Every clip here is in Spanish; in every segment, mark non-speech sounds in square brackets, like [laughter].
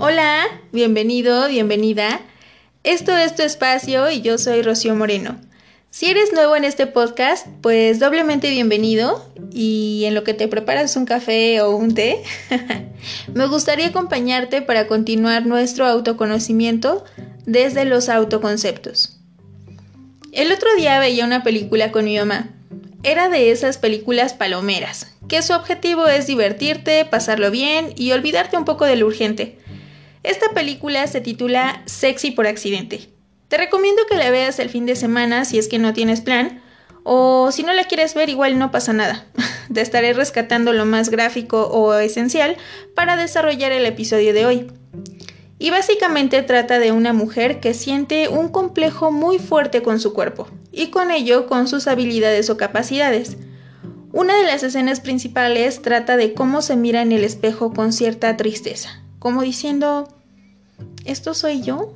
Hola, bienvenido, bienvenida. Esto es tu espacio y yo soy Rocío Moreno. Si eres nuevo en este podcast, pues doblemente bienvenido y en lo que te preparas un café o un té, [laughs] me gustaría acompañarte para continuar nuestro autoconocimiento desde los autoconceptos. El otro día veía una película con mi mamá. Era de esas películas palomeras, que su objetivo es divertirte, pasarlo bien y olvidarte un poco de lo urgente. Esta película se titula Sexy por accidente. Te recomiendo que la veas el fin de semana si es que no tienes plan, o si no la quieres ver igual no pasa nada. [laughs] Te estaré rescatando lo más gráfico o esencial para desarrollar el episodio de hoy. Y básicamente trata de una mujer que siente un complejo muy fuerte con su cuerpo, y con ello con sus habilidades o capacidades. Una de las escenas principales trata de cómo se mira en el espejo con cierta tristeza, como diciendo, ¿esto soy yo?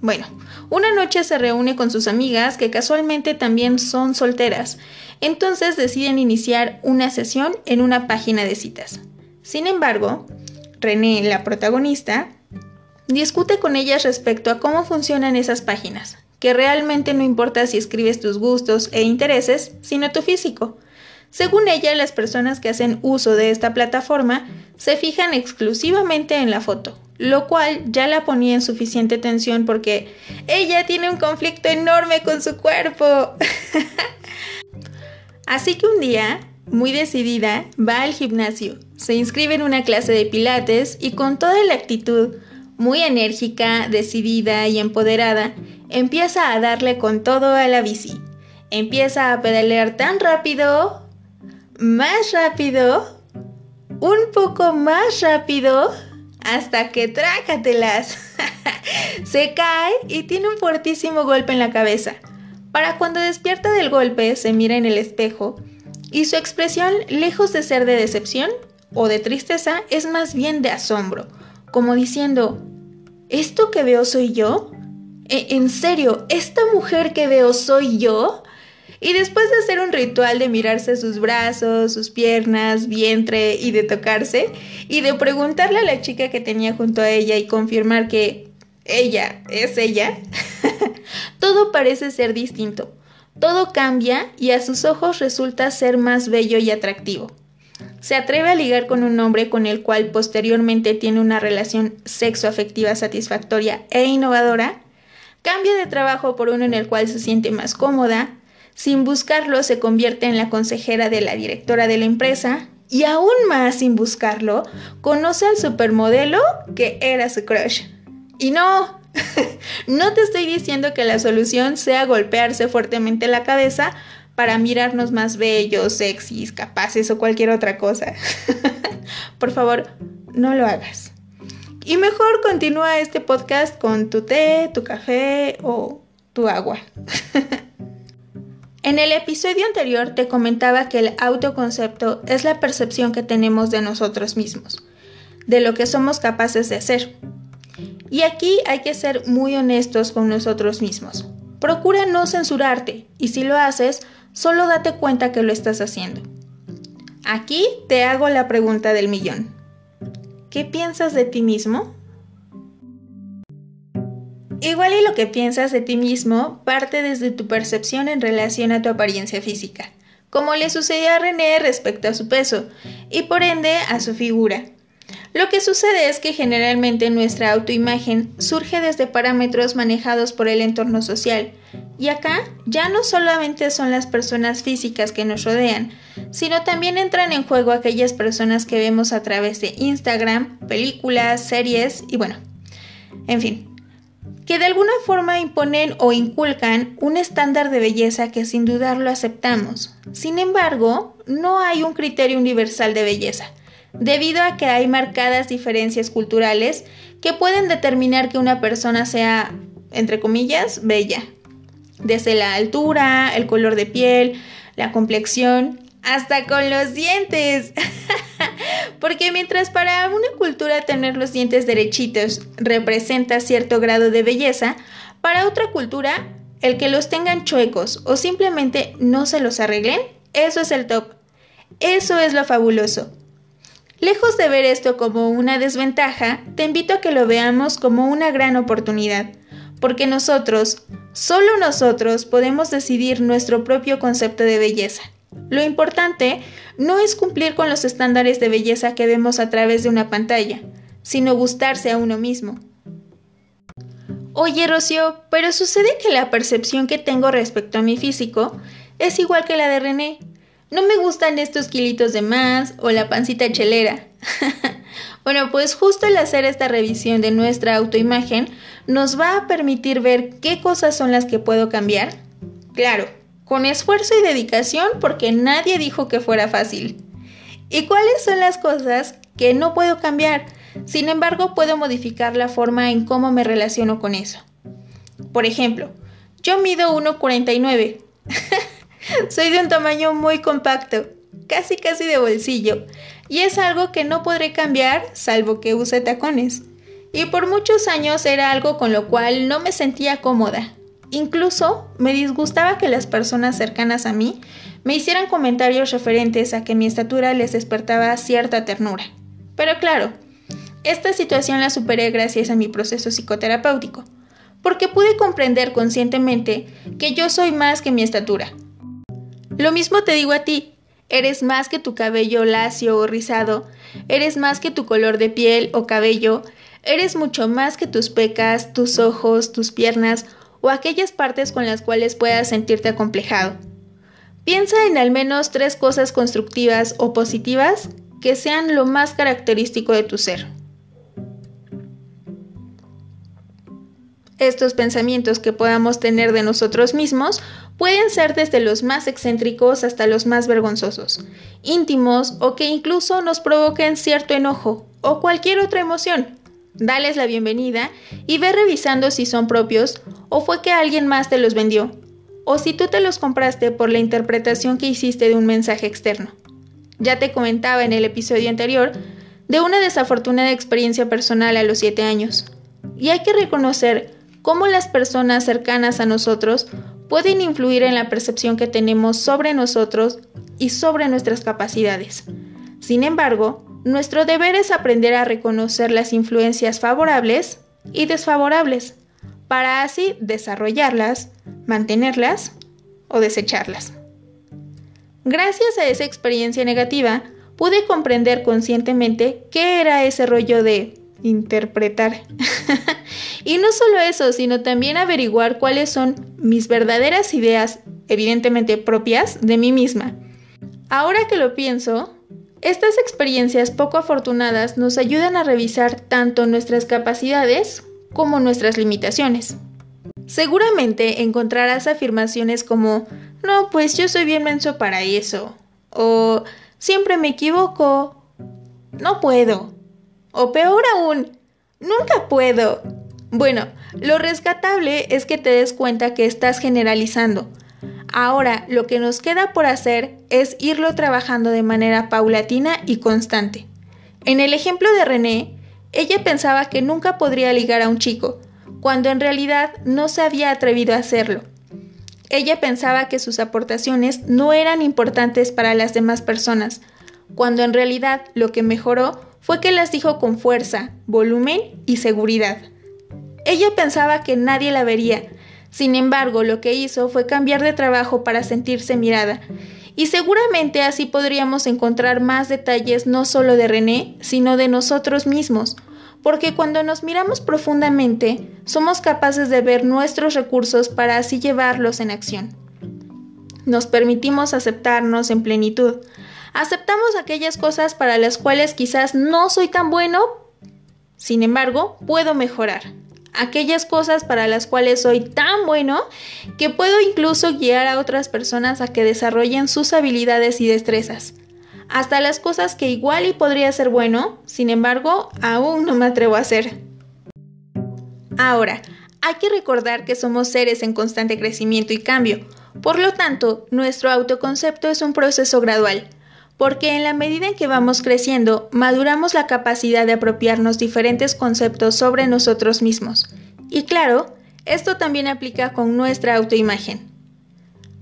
Bueno, una noche se reúne con sus amigas que casualmente también son solteras, entonces deciden iniciar una sesión en una página de citas. Sin embargo, René, la protagonista, discute con ellas respecto a cómo funcionan esas páginas, que realmente no importa si escribes tus gustos e intereses, sino tu físico. Según ella, las personas que hacen uso de esta plataforma se fijan exclusivamente en la foto, lo cual ya la ponía en suficiente tensión porque ella tiene un conflicto enorme con su cuerpo. [laughs] Así que un día, muy decidida, va al gimnasio, se inscribe en una clase de pilates y con toda la actitud, muy enérgica, decidida y empoderada, empieza a darle con todo a la bici. Empieza a pedalear tan rápido más rápido, un poco más rápido, hasta que trácatelas. [laughs] se cae y tiene un fuertísimo golpe en la cabeza. Para cuando despierta del golpe, se mira en el espejo y su expresión, lejos de ser de decepción o de tristeza, es más bien de asombro, como diciendo, ¿esto que veo soy yo? ¿E, ¿En serio, esta mujer que veo soy yo? Y después de hacer un ritual de mirarse sus brazos, sus piernas, vientre y de tocarse, y de preguntarle a la chica que tenía junto a ella y confirmar que ella es ella, [laughs] todo parece ser distinto. Todo cambia y a sus ojos resulta ser más bello y atractivo. Se atreve a ligar con un hombre con el cual posteriormente tiene una relación sexoafectiva satisfactoria e innovadora. Cambia de trabajo por uno en el cual se siente más cómoda, sin buscarlo se convierte en la consejera de la directora de la empresa y aún más sin buscarlo, conoce al supermodelo que era su crush. Y no, [laughs] no te estoy diciendo que la solución sea golpearse fuertemente la cabeza para mirarnos más bellos, sexys, capaces o cualquier otra cosa. [laughs] Por favor, no lo hagas. Y mejor continúa este podcast con tu té, tu café o tu agua. [laughs] En el episodio anterior te comentaba que el autoconcepto es la percepción que tenemos de nosotros mismos, de lo que somos capaces de hacer. Y aquí hay que ser muy honestos con nosotros mismos. Procura no censurarte y si lo haces, solo date cuenta que lo estás haciendo. Aquí te hago la pregunta del millón. ¿Qué piensas de ti mismo? Igual y lo que piensas de ti mismo parte desde tu percepción en relación a tu apariencia física, como le sucedió a René respecto a su peso, y por ende a su figura. Lo que sucede es que generalmente nuestra autoimagen surge desde parámetros manejados por el entorno social, y acá ya no solamente son las personas físicas que nos rodean, sino también entran en juego aquellas personas que vemos a través de Instagram, películas, series y bueno, en fin, que de alguna forma imponen o inculcan un estándar de belleza que sin dudarlo aceptamos. Sin embargo, no hay un criterio universal de belleza, debido a que hay marcadas diferencias culturales que pueden determinar que una persona sea, entre comillas, bella. Desde la altura, el color de piel, la complexión, hasta con los dientes. [laughs] Porque mientras para una cultura tener los dientes derechitos representa cierto grado de belleza, para otra cultura el que los tengan chuecos o simplemente no se los arreglen, eso es el top. Eso es lo fabuloso. Lejos de ver esto como una desventaja, te invito a que lo veamos como una gran oportunidad, porque nosotros, solo nosotros, podemos decidir nuestro propio concepto de belleza. Lo importante no es cumplir con los estándares de belleza que vemos a través de una pantalla, sino gustarse a uno mismo. Oye, Rocío, pero sucede que la percepción que tengo respecto a mi físico es igual que la de René. No me gustan estos kilitos de más o la pancita chelera. [laughs] bueno, pues justo el hacer esta revisión de nuestra autoimagen nos va a permitir ver qué cosas son las que puedo cambiar. Claro, con esfuerzo y dedicación porque nadie dijo que fuera fácil. ¿Y cuáles son las cosas que no puedo cambiar? Sin embargo, puedo modificar la forma en cómo me relaciono con eso. Por ejemplo, yo mido 1,49. [laughs] Soy de un tamaño muy compacto, casi casi de bolsillo, y es algo que no podré cambiar salvo que use tacones. Y por muchos años era algo con lo cual no me sentía cómoda. Incluso me disgustaba que las personas cercanas a mí me hicieran comentarios referentes a que mi estatura les despertaba cierta ternura. Pero claro, esta situación la superé gracias a mi proceso psicoterapéutico, porque pude comprender conscientemente que yo soy más que mi estatura. Lo mismo te digo a ti, eres más que tu cabello lacio o rizado, eres más que tu color de piel o cabello, eres mucho más que tus pecas, tus ojos, tus piernas o aquellas partes con las cuales puedas sentirte acomplejado. Piensa en al menos tres cosas constructivas o positivas que sean lo más característico de tu ser. Estos pensamientos que podamos tener de nosotros mismos pueden ser desde los más excéntricos hasta los más vergonzosos, íntimos o que incluso nos provoquen cierto enojo o cualquier otra emoción. Dales la bienvenida y ve revisando si son propios o fue que alguien más te los vendió, o si tú te los compraste por la interpretación que hiciste de un mensaje externo. Ya te comentaba en el episodio anterior de una desafortunada experiencia personal a los 7 años, y hay que reconocer cómo las personas cercanas a nosotros pueden influir en la percepción que tenemos sobre nosotros y sobre nuestras capacidades. Sin embargo, nuestro deber es aprender a reconocer las influencias favorables y desfavorables para así desarrollarlas, mantenerlas o desecharlas. Gracias a esa experiencia negativa, pude comprender conscientemente qué era ese rollo de interpretar. [laughs] y no solo eso, sino también averiguar cuáles son mis verdaderas ideas, evidentemente propias, de mí misma. Ahora que lo pienso, estas experiencias poco afortunadas nos ayudan a revisar tanto nuestras capacidades como nuestras limitaciones. Seguramente encontrarás afirmaciones como, no, pues yo soy bien menso para eso, o siempre me equivoco, no puedo, o peor aún, nunca puedo. Bueno, lo rescatable es que te des cuenta que estás generalizando. Ahora, lo que nos queda por hacer es irlo trabajando de manera paulatina y constante. En el ejemplo de René, ella pensaba que nunca podría ligar a un chico, cuando en realidad no se había atrevido a hacerlo. Ella pensaba que sus aportaciones no eran importantes para las demás personas, cuando en realidad lo que mejoró fue que las dijo con fuerza, volumen y seguridad. Ella pensaba que nadie la vería, sin embargo lo que hizo fue cambiar de trabajo para sentirse mirada, y seguramente así podríamos encontrar más detalles no solo de René, sino de nosotros mismos, porque cuando nos miramos profundamente, somos capaces de ver nuestros recursos para así llevarlos en acción. Nos permitimos aceptarnos en plenitud. Aceptamos aquellas cosas para las cuales quizás no soy tan bueno, sin embargo, puedo mejorar aquellas cosas para las cuales soy tan bueno que puedo incluso guiar a otras personas a que desarrollen sus habilidades y destrezas. Hasta las cosas que igual y podría ser bueno, sin embargo, aún no me atrevo a hacer. Ahora, hay que recordar que somos seres en constante crecimiento y cambio, por lo tanto, nuestro autoconcepto es un proceso gradual porque en la medida en que vamos creciendo, maduramos la capacidad de apropiarnos diferentes conceptos sobre nosotros mismos. Y claro, esto también aplica con nuestra autoimagen.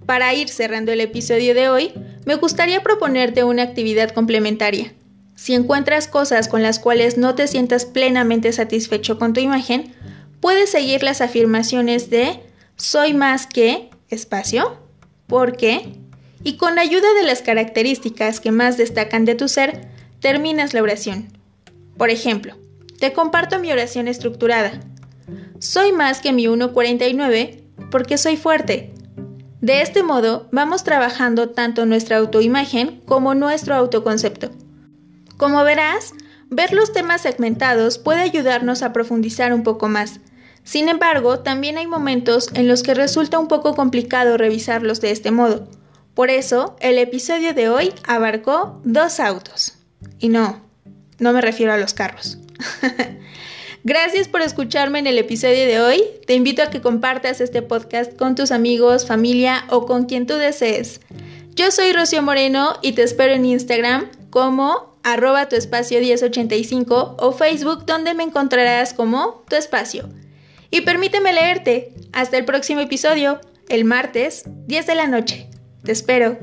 Para ir cerrando el episodio de hoy, me gustaría proponerte una actividad complementaria. Si encuentras cosas con las cuales no te sientas plenamente satisfecho con tu imagen, puedes seguir las afirmaciones de soy más que espacio, porque, y con ayuda de las características que más destacan de tu ser, terminas la oración. Por ejemplo, te comparto mi oración estructurada. Soy más que mi 1,49 porque soy fuerte. De este modo, vamos trabajando tanto nuestra autoimagen como nuestro autoconcepto. Como verás, ver los temas segmentados puede ayudarnos a profundizar un poco más. Sin embargo, también hay momentos en los que resulta un poco complicado revisarlos de este modo. Por eso, el episodio de hoy abarcó dos autos. Y no, no me refiero a los carros. [laughs] Gracias por escucharme en el episodio de hoy. Te invito a que compartas este podcast con tus amigos, familia o con quien tú desees. Yo soy Rocío Moreno y te espero en Instagram como arroba tu espacio 1085 o Facebook donde me encontrarás como tu espacio. Y permíteme leerte. Hasta el próximo episodio, el martes, 10 de la noche. Te espero.